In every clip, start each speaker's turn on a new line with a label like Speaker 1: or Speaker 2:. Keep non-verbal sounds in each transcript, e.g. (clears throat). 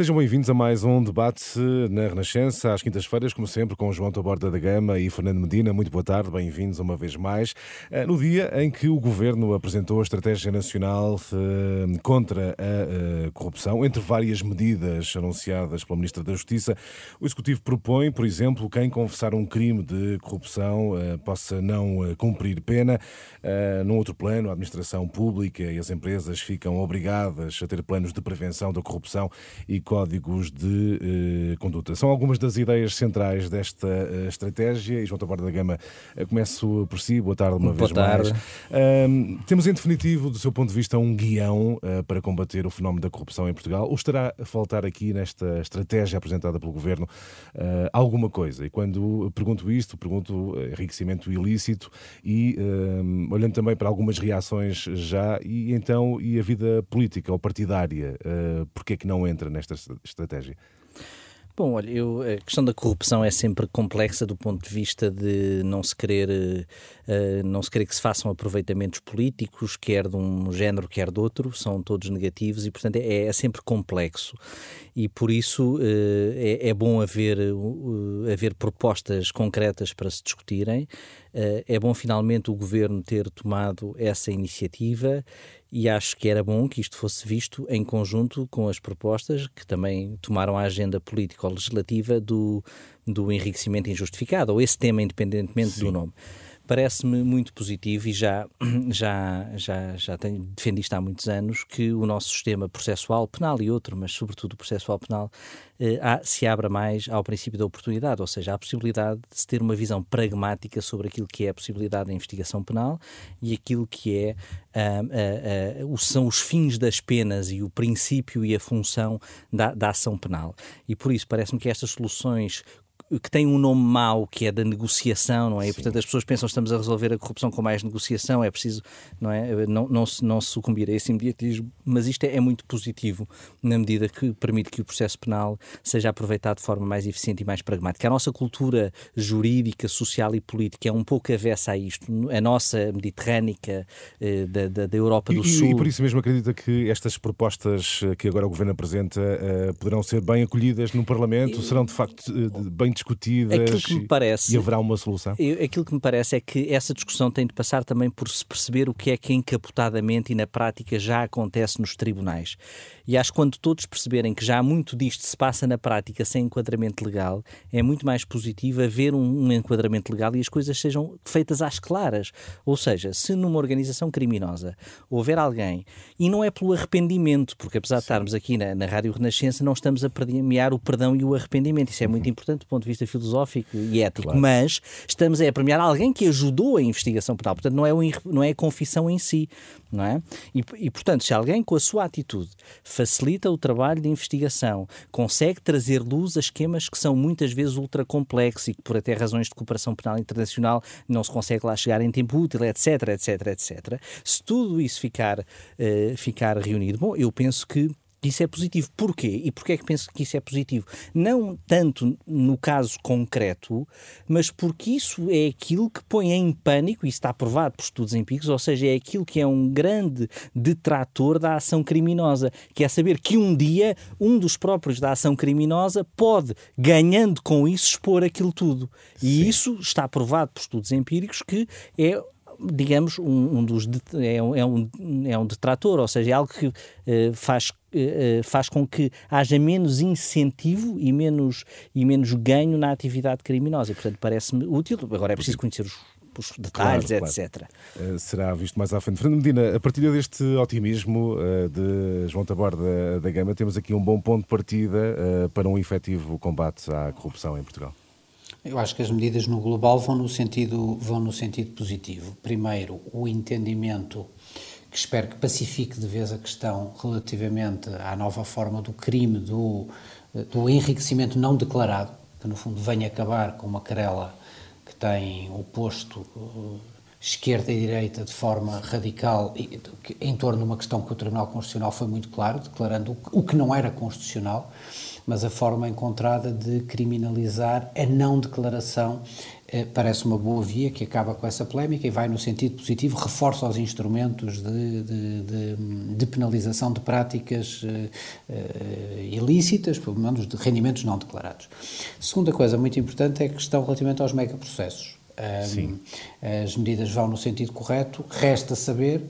Speaker 1: Sejam bem-vindos a mais um debate na Renascença, às quintas-feiras, como sempre, com João Taborda da Gama e Fernando Medina. Muito boa tarde, bem-vindos uma vez mais. Eh, no dia em que o Governo apresentou a Estratégia Nacional eh, contra a eh, Corrupção, entre várias medidas anunciadas pela Ministra da Justiça, o Executivo propõe, por exemplo, quem confessar um crime de corrupção possa não cumprir pena. Num outro plano, a administração pública e as empresas ficam obrigadas a ter planos de prevenção da corrupção e códigos de eh, conduta. São algumas das ideias centrais desta eh, estratégia. E João Taborda da Gama, eh, começo por si. Boa tarde uma
Speaker 2: Boa
Speaker 1: vez
Speaker 2: tarde.
Speaker 1: mais. temos em definitivo, do seu ponto de vista, um guião uh, para combater o fenómeno da corrupção em Portugal? Ou estará a faltar aqui nesta estratégia apresentada pelo Governo uh, alguma coisa? E quando pergunto isto, pergunto enriquecimento ilícito e olhando também para algumas reações já e então e a vida política ou partidária, uh, porque é que não entra nesta estratégia?
Speaker 2: Bom, olha, eu, a questão da corrupção é sempre complexa do ponto de vista de não se querer, uh, não se querer que se façam aproveitamentos políticos, quer de um género, quer de outro, são todos negativos e, portanto, é, é sempre complexo. E por isso uh, é, é, bom haver, uh, haver propostas concretas para se discutirem. É bom finalmente o governo ter tomado essa iniciativa e acho que era bom que isto fosse visto em conjunto com as propostas que também tomaram a agenda política ou legislativa do, do enriquecimento injustificado, ou esse tema, independentemente Sim. do nome parece-me muito positivo e já, (clears throat) já, já, já tenho defendido isto há muitos anos que o nosso sistema processual, penal e outro, mas sobretudo processual penal, eh, se abra mais ao princípio da oportunidade, ou seja, à possibilidade de se ter uma visão pragmática sobre aquilo que é a possibilidade da investigação penal e aquilo que é ah, ah, ah, são os fins das penas e o princípio e a função da, da ação penal. E por isso parece-me que estas soluções que tem um nome mau, que é da negociação, não é? E, portanto, as pessoas pensam que estamos a resolver a corrupção com mais negociação, é preciso não, é? não, não, não sucumbir a esse imediatismo, mas isto é, é, muito positivo na medida que permite que o processo penal seja aproveitado de forma mais eficiente e mais pragmática. A nossa cultura jurídica, social e política é um pouco avessa a isto. A nossa mediterrânica eh, da, da, da, Europa do
Speaker 1: e,
Speaker 2: Sul.
Speaker 1: E por isso mesmo acredita que estas propostas que agora o Governo apresenta eh, poderão ser bem acolhidas no Parlamento, serão de facto eh, bem discutidas
Speaker 2: aquilo que me parece,
Speaker 1: e haverá uma solução?
Speaker 2: Aquilo que me parece é que essa discussão tem de passar também por se perceber o que é que encapotadamente e na prática já acontece nos tribunais. E acho que quando todos perceberem que já muito disto se passa na prática sem enquadramento legal, é muito mais positivo haver um, um enquadramento legal e as coisas sejam feitas às claras. Ou seja, se numa organização criminosa houver alguém, e não é pelo arrependimento, porque apesar Sim. de estarmos aqui na, na Rádio Renascença, não estamos a premiar o perdão e o arrependimento. Isso é muito uhum. importante do ponto de vista filosófico e ético, claro. mas estamos a premiar alguém que ajudou a investigação penal. Portanto, não é, um, não é a confissão em si, não é? E, e, portanto, se alguém com a sua atitude facilita o trabalho de investigação, consegue trazer luz a esquemas que são muitas vezes ultra complexos e que, por até razões de cooperação penal internacional, não se consegue lá chegar em tempo útil, etc, etc, etc. Se tudo isso ficar, uh, ficar reunido, bom, eu penso que isso é positivo. Porquê? E porquê é que penso que isso é positivo? Não tanto no caso concreto, mas porque isso é aquilo que põe em pânico, e está provado por estudos empíricos, ou seja, é aquilo que é um grande detrator da ação criminosa, que é saber que um dia um dos próprios da ação criminosa pode, ganhando com isso, expor aquilo tudo. E Sim. isso está provado por estudos empíricos que é digamos, um, um dos é, um, é, um, é um detrator, ou seja, é algo que uh, faz, uh, faz com que haja menos incentivo e menos, e menos ganho na atividade criminosa. E, portanto, parece-me útil. Agora é preciso conhecer os, os detalhes, claro, etc.
Speaker 1: Claro. Será visto mais à frente. Fernando Medina, a partir deste otimismo de João Tabor da, da Gama, temos aqui um bom ponto de partida para um efetivo combate à corrupção em Portugal.
Speaker 3: Eu acho que as medidas no global vão no sentido, vão no sentido positivo. Primeiro, o entendimento que espero que pacifique de vez a questão relativamente à nova forma do crime do, do enriquecimento não declarado, que no fundo vem acabar com uma querela que tem o posto esquerda e direita de forma radical em torno de uma questão que o Tribunal Constitucional foi muito claro, declarando o que não era constitucional, mas a forma encontrada de criminalizar a não declaração eh, parece uma boa via que acaba com essa polémica e vai no sentido positivo, reforça os instrumentos de, de, de, de penalização de práticas uh, uh, ilícitas, pelo menos de rendimentos não declarados. Segunda coisa muito importante é a questão relativamente aos megaprocessos. As medidas vão no sentido correto, resta saber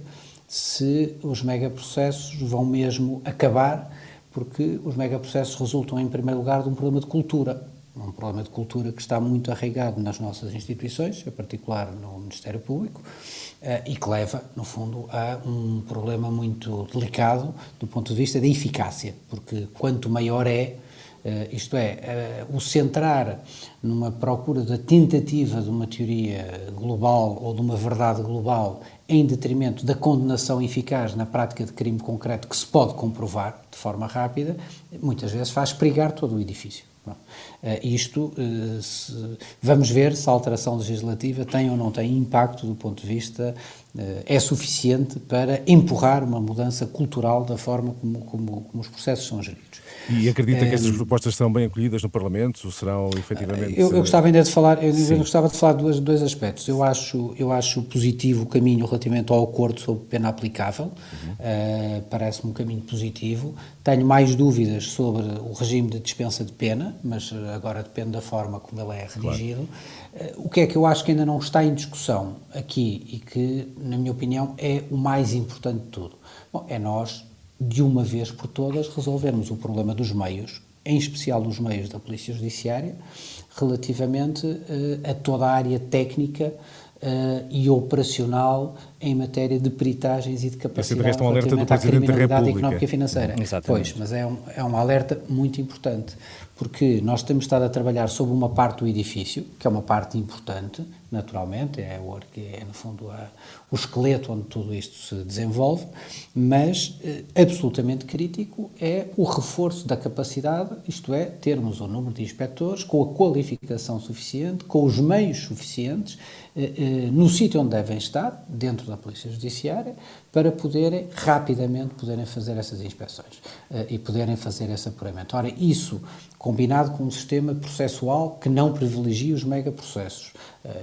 Speaker 3: se os megaprocessos vão mesmo acabar, porque os megaprocessos resultam, em primeiro lugar, de um problema de cultura. Um problema de cultura que está muito arraigado nas nossas instituições, em particular no Ministério Público, eh, e que leva, no fundo, a um problema muito delicado do ponto de vista da eficácia, porque quanto maior é, eh, isto é, eh, o centrar numa procura da tentativa de uma teoria global ou de uma verdade global em detrimento da condenação eficaz na prática de crime concreto que se pode comprovar de forma rápida, muitas vezes faz pregar todo o edifício. Uh, isto, uh, se, vamos ver se a alteração legislativa tem ou não tem impacto do ponto de vista, uh, é suficiente para empurrar uma mudança cultural da forma como, como, como os processos são geridos.
Speaker 1: E acredita que estas propostas serão bem acolhidas no Parlamento? Serão efetivamente.
Speaker 3: Eu, eu gostava ainda de falar, eu, eu gostava de falar de dois, dois aspectos. Eu acho, eu acho positivo o caminho relativamente ao acordo sobre pena aplicável, uhum. uh, parece-me um caminho positivo. Tenho mais dúvidas sobre o regime de dispensa de pena, mas agora depende da forma como ele é redigido. Claro. Uh, o que é que eu acho que ainda não está em discussão aqui e que, na minha opinião, é o mais importante de tudo? Bom, é nós de uma vez por todas, resolvermos o problema dos meios, em especial dos meios da Polícia Judiciária, relativamente uh, a toda a área técnica uh, e operacional em matéria de peritagens e de capacidade
Speaker 1: Esse é um alerta do Presidente da República.
Speaker 3: económica e financeira.
Speaker 2: Exatamente.
Speaker 3: Pois, mas é um, é um alerta muito importante, porque nós temos estado a trabalhar sobre uma parte do edifício, que é uma parte importante, naturalmente, é, o, é no fundo a, o esqueleto onde tudo isto se desenvolve, mas eh, absolutamente crítico é o reforço da capacidade, isto é, termos o número de inspectores com a qualificação suficiente, com os meios suficientes, no sítio onde devem estar, dentro da Polícia Judiciária, para poderem rapidamente poderem fazer essas inspeções uh, e poderem fazer esse apuramento. Ora, isso combinado com um sistema processual que não privilegie os megaprocessos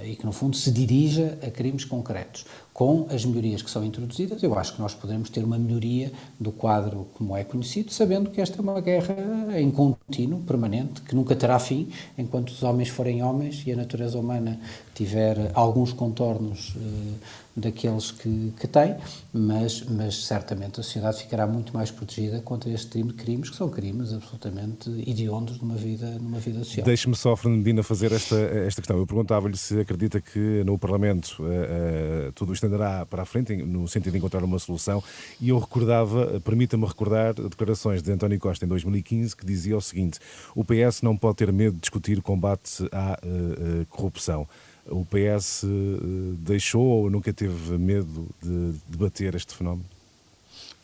Speaker 3: e que, no fundo, se dirija a crimes concretos. Com as melhorias que são introduzidas, eu acho que nós podemos ter uma melhoria do quadro como é conhecido, sabendo que esta é uma guerra em contínuo, permanente, que nunca terá fim, enquanto os homens forem homens e a natureza humana tiver alguns contornos uh, daqueles que, que tem, mas, mas certamente a sociedade ficará muito mais protegida contra este tipo de crimes, que são crimes absolutamente hediondos numa vida, numa vida social.
Speaker 1: Deixe-me só, Fernando Medina, fazer esta, esta questão. Eu perguntava-lhe se acredita que no Parlamento uh, uh, tudo isto andará para a frente, no sentido de encontrar uma solução, e eu recordava, permita-me recordar, declarações de António Costa em 2015, que dizia o seguinte, o PS não pode ter medo de discutir combate à uh, corrupção. O PS eh, deixou ou nunca teve medo de debater este fenómeno?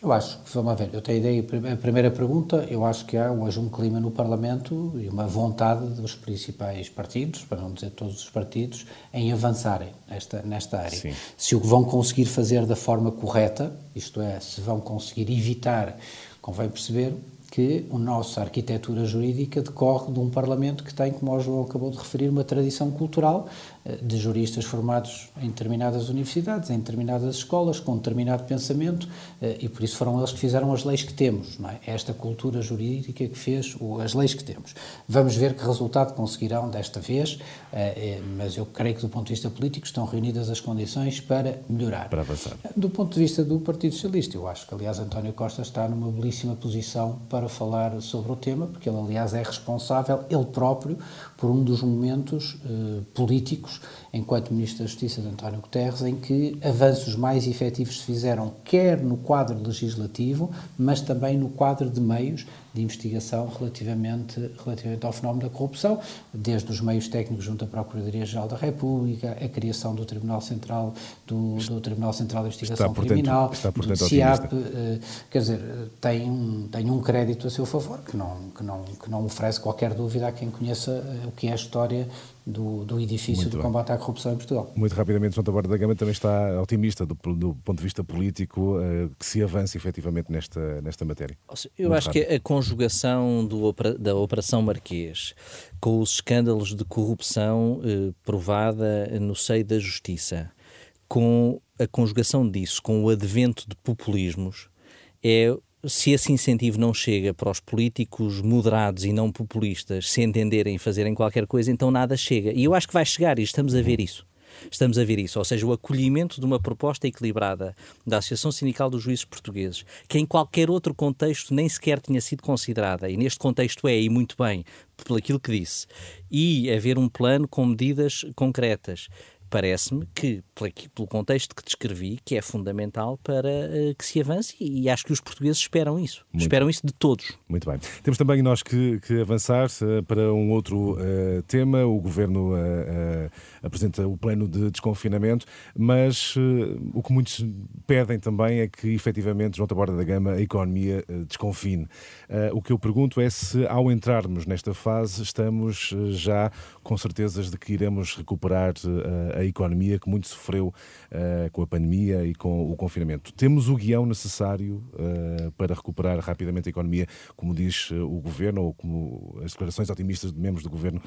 Speaker 3: Eu acho que, vamos ver, eu tenho ideia, a primeira pergunta, eu acho que há hoje um clima no Parlamento e uma vontade dos principais partidos, para não dizer todos os partidos, em avançarem nesta, nesta área. Sim. Se o vão conseguir fazer da forma correta, isto é, se vão conseguir evitar, convém perceber, que a nossa arquitetura jurídica decorre de um Parlamento que tem, como o João acabou de referir, uma tradição cultural de juristas formados em determinadas universidades, em determinadas escolas, com determinado pensamento, eh, e por isso foram eles que fizeram as leis que temos, não é? Esta cultura jurídica que fez as leis que temos. Vamos ver que resultado conseguirão desta vez, eh, mas eu creio que do ponto de vista político estão reunidas as condições para melhorar.
Speaker 1: Para avançar.
Speaker 3: Do ponto de vista do Partido Socialista, eu acho que, aliás, António Costa está numa belíssima posição para para falar sobre o tema, porque ele, aliás, é responsável, ele próprio, por um dos momentos eh, políticos, enquanto Ministro da Justiça de António Guterres, em que avanços mais efetivos se fizeram, quer no quadro legislativo, mas também no quadro de meios de investigação relativamente, relativamente ao fenómeno da corrupção, desde os meios técnicos junto à Procuradoria-Geral da República, a criação do Tribunal Central, do, do Tribunal Central de Investigação
Speaker 1: está,
Speaker 3: Criminal,
Speaker 1: está, portanto,
Speaker 3: do CIAP, eh, quer dizer, tem um, tem um crédito a seu favor que não, que, não, que não oferece qualquer dúvida a quem conheça eh, o que é a história do, do edifício Muito do bem. combate à corrupção em Portugal.
Speaker 1: Muito rapidamente, João Taborda da Gama também está otimista do, do ponto de vista político uh, que se avance efetivamente nesta, nesta matéria.
Speaker 2: Eu Muito acho rápido. que a conjugação do, da Operação Marquês com os escândalos de corrupção uh, provada no seio da Justiça, com a conjugação disso com o advento de populismos, é se esse incentivo não chega para os políticos moderados e não populistas se entenderem e fazerem qualquer coisa, então nada chega. E eu acho que vai chegar e estamos a ver isso. Estamos a ver isso, ou seja, o acolhimento de uma proposta equilibrada da Associação Sindical dos Juízes Portugueses, que em qualquer outro contexto nem sequer tinha sido considerada, e neste contexto é, e muito bem, pelo aquilo que disse, e haver um plano com medidas concretas. Parece-me que, pelo contexto que descrevi, que é fundamental para uh, que se avance e acho que os portugueses esperam isso. Muito esperam isso de todos.
Speaker 1: Muito bem. Temos também nós que, que avançar uh, para um outro uh, tema. O Governo apresenta o plano de desconfinamento, mas o que muitos pedem também é que, efetivamente, João Taborda da Gama, a economia desconfine. o que eu pergunto é se, ao entrarmos nesta fase, estamos já com certezas de que iremos recuperar a a economia que muito sofreu uh, com a pandemia e com o confinamento. Temos o guião necessário uh, para recuperar rapidamente a economia, como diz uh, o governo ou como as declarações otimistas de membros do governo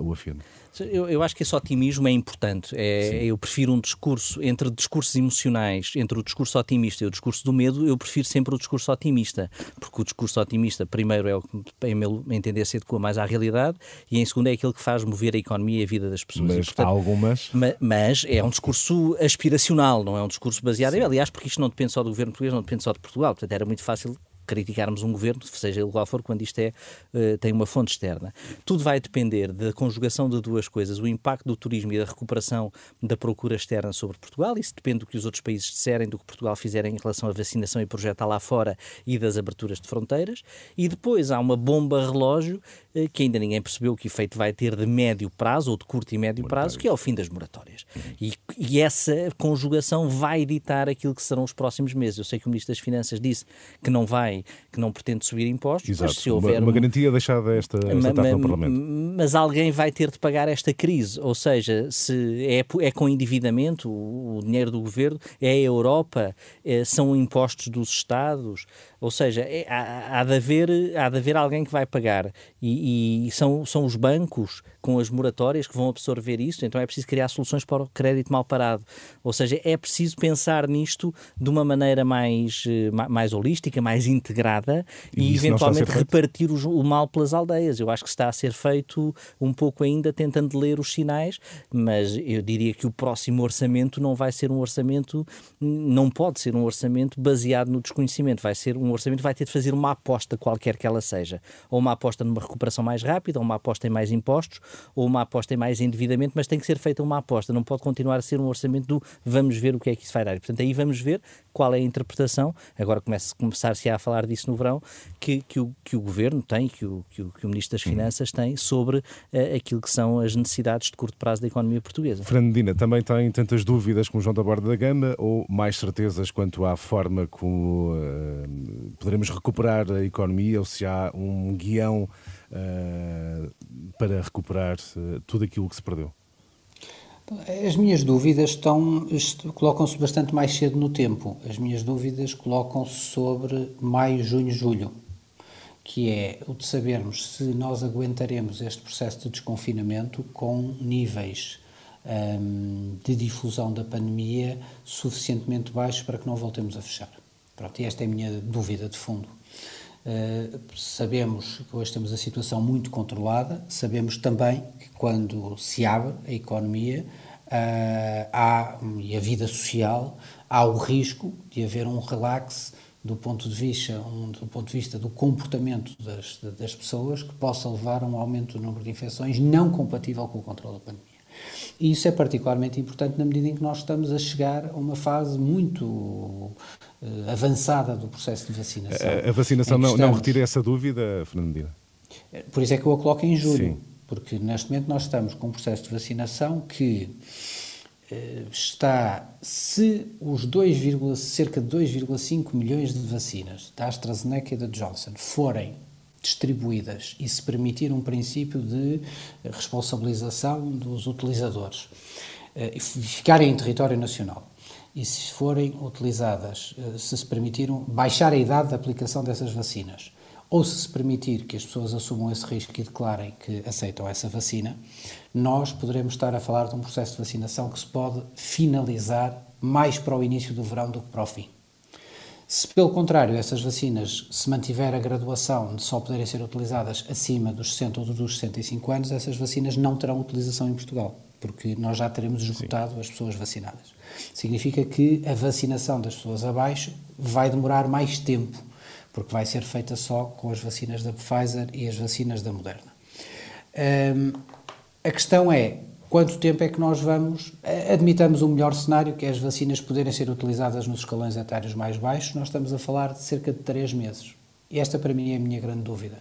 Speaker 1: o afirmam?
Speaker 2: Eu, eu, acho que esse otimismo é importante. É, eu prefiro um discurso entre discursos emocionais, entre o discurso otimista e o discurso do medo, eu prefiro sempre o discurso otimista, porque o discurso otimista, primeiro, é o que, em meu entender, se adequa mais à realidade e, em segundo, é aquele que faz mover a economia e a vida das pessoas.
Speaker 1: Mas e, portanto, há algumas.
Speaker 2: Ma, mas é um discurso aspiracional, não é um discurso baseado. Sim. Aliás, porque isto não depende só do governo português, não depende só de Portugal. Portanto, era muito fácil criticarmos um governo, seja ele qual for, quando isto é, uh, tem uma fonte externa. Tudo vai depender da conjugação de duas coisas, o impacto do turismo e da recuperação da procura externa sobre Portugal, isso depende do que os outros países disserem, do que Portugal fizerem em relação à vacinação e projeto lá fora e das aberturas de fronteiras, e depois há uma bomba relógio que ainda ninguém percebeu que efeito vai ter de médio prazo, ou de curto e médio prazo, que é o fim das moratórias. Uhum. E, e essa conjugação vai ditar aquilo que serão os próximos meses. Eu sei que o Ministro das Finanças disse que não vai que não pretende subir impostos,
Speaker 1: Exato. mas se houver... Uma, uma garantia deixada esta, esta ma, etapa no Parlamento.
Speaker 2: Mas alguém vai ter de pagar esta crise, ou seja, se é, é com endividamento, o, o dinheiro do governo, é a Europa, é, são impostos dos Estados, ou seja, é, há, há, de haver, há de haver alguém que vai pagar e, e, são, são os bancos com as moratórias que vão absorver isso, então é preciso criar soluções para o crédito mal parado. Ou seja, é preciso pensar nisto de uma maneira mais, eh, mais holística, mais integrada e, e eventualmente repartir o, o, mal pelas aldeias. Eu acho que está a ser feito um pouco ainda tentando ler os sinais, mas eu diria que o próximo orçamento não vai ser um orçamento, não pode ser um orçamento baseado no desconhecimento, vai ser um orçamento vai ter de fazer uma aposta qualquer que ela seja. Ou uma aposta numa recuperação mais rápida, ou uma aposta em mais impostos, ou uma aposta em mais endividamento, mas tem que ser feita uma aposta. Não pode continuar a ser um orçamento do vamos ver o que é que isso vai dar. portanto, aí vamos ver qual é a interpretação. Agora começar-se a falar disso no verão, que, que, o, que o Governo tem, que o, que o, que o Ministro das Finanças tem sobre uh, aquilo que são as necessidades de curto prazo da economia portuguesa.
Speaker 1: Fernandina, também tem tantas dúvidas como João da Borda da Gama ou mais certezas quanto à forma como uh, poderemos recuperar a economia ou se há um guião para recuperar uh, tudo aquilo que se perdeu?
Speaker 3: As minhas dúvidas estão, colocam-se bastante mais cedo no tempo. As minhas dúvidas colocam-se sobre maio, junho, julho, que é o de sabermos se nós aguentaremos este processo de desconfinamento com níveis um, de difusão da pandemia suficientemente baixos para que não voltemos a fechar. Pronto, e esta é a minha dúvida de fundo. Uh, sabemos que hoje temos a situação muito controlada, sabemos também que quando se abre a economia uh, há, e a vida social, há o risco de haver um relax do ponto de vista, um, do, ponto de vista do comportamento das, das pessoas que possa levar a um aumento do número de infecções não compatível com o controle da pandemia. E isso é particularmente importante na medida em que nós estamos a chegar a uma fase muito avançada do processo de vacinação.
Speaker 1: A, a vacinação não, estamos... não retira essa dúvida, Fernando Medina?
Speaker 3: Por isso é que eu a coloco em julho, Sim. porque neste momento nós estamos com um processo de vacinação que uh, está, se os 2, cerca de 2,5 milhões de vacinas da AstraZeneca e da Johnson forem distribuídas e se permitir um princípio de responsabilização dos utilizadores e ficarem em território nacional e se forem utilizadas, se se permitiram baixar a idade de aplicação dessas vacinas, ou se se permitir que as pessoas assumam esse risco e declarem que aceitam essa vacina, nós poderemos estar a falar de um processo de vacinação que se pode finalizar mais para o início do verão do que para o fim. Se, pelo contrário, essas vacinas se mantiver a graduação de só poderem ser utilizadas acima dos 60 ou dos 65 anos, essas vacinas não terão utilização em Portugal, porque nós já teremos esgotado Sim. as pessoas vacinadas. Significa que a vacinação das pessoas abaixo vai demorar mais tempo, porque vai ser feita só com as vacinas da Pfizer e as vacinas da Moderna. Um, a questão é, quanto tempo é que nós vamos, admitamos o melhor cenário, que é as vacinas poderem ser utilizadas nos escalões etários mais baixos, nós estamos a falar de cerca de 3 meses. E esta para mim é a minha grande dúvida,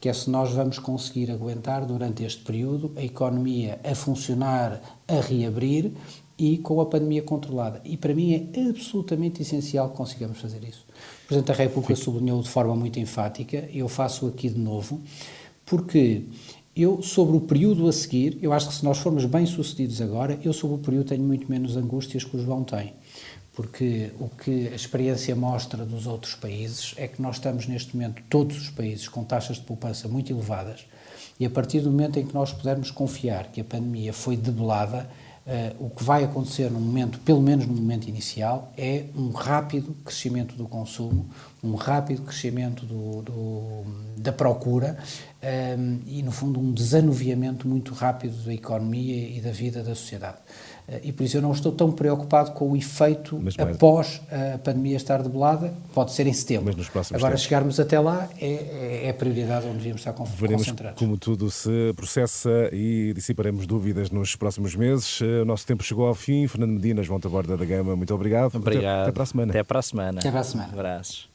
Speaker 3: que é se nós vamos conseguir aguentar durante este período a economia a funcionar, a reabrir e com a pandemia controlada. E para mim é absolutamente essencial que consigamos fazer isso. O Presidente da República sublinhou de forma muito enfática, eu faço aqui de novo, porque eu, sobre o período a seguir, eu acho que se nós formos bem-sucedidos agora, eu sobre o período tenho muito menos angústias que o João tem. Porque o que a experiência mostra dos outros países é que nós estamos neste momento, todos os países, com taxas de poupança muito elevadas, e a partir do momento em que nós pudermos confiar que a pandemia foi debelada, Uh, o que vai acontecer no momento, pelo menos no momento inicial, é um rápido crescimento do consumo, um rápido crescimento do, do, da procura um, ehm, e, no fundo, um desanuviamento muito rápido da economia e da vida da sociedade. Uh, e por isso eu não estou tão preocupado com o efeito mas, após a pandemia estar debelada, pode ser em setembro. Agora, tempos. chegarmos até lá é, é, a prioridade onde devíamos estar
Speaker 1: Veremos
Speaker 3: concentrados.
Speaker 1: como tudo se processa e dissiparemos dúvidas nos próximos meses. O nosso tempo chegou ao fim. Fernando Medina, João Taborda da Gama, muito obrigado.
Speaker 2: Obrigado.
Speaker 1: Até, até para a semana.
Speaker 2: Até para a semana.
Speaker 3: Até para a semana.
Speaker 2: Abraços.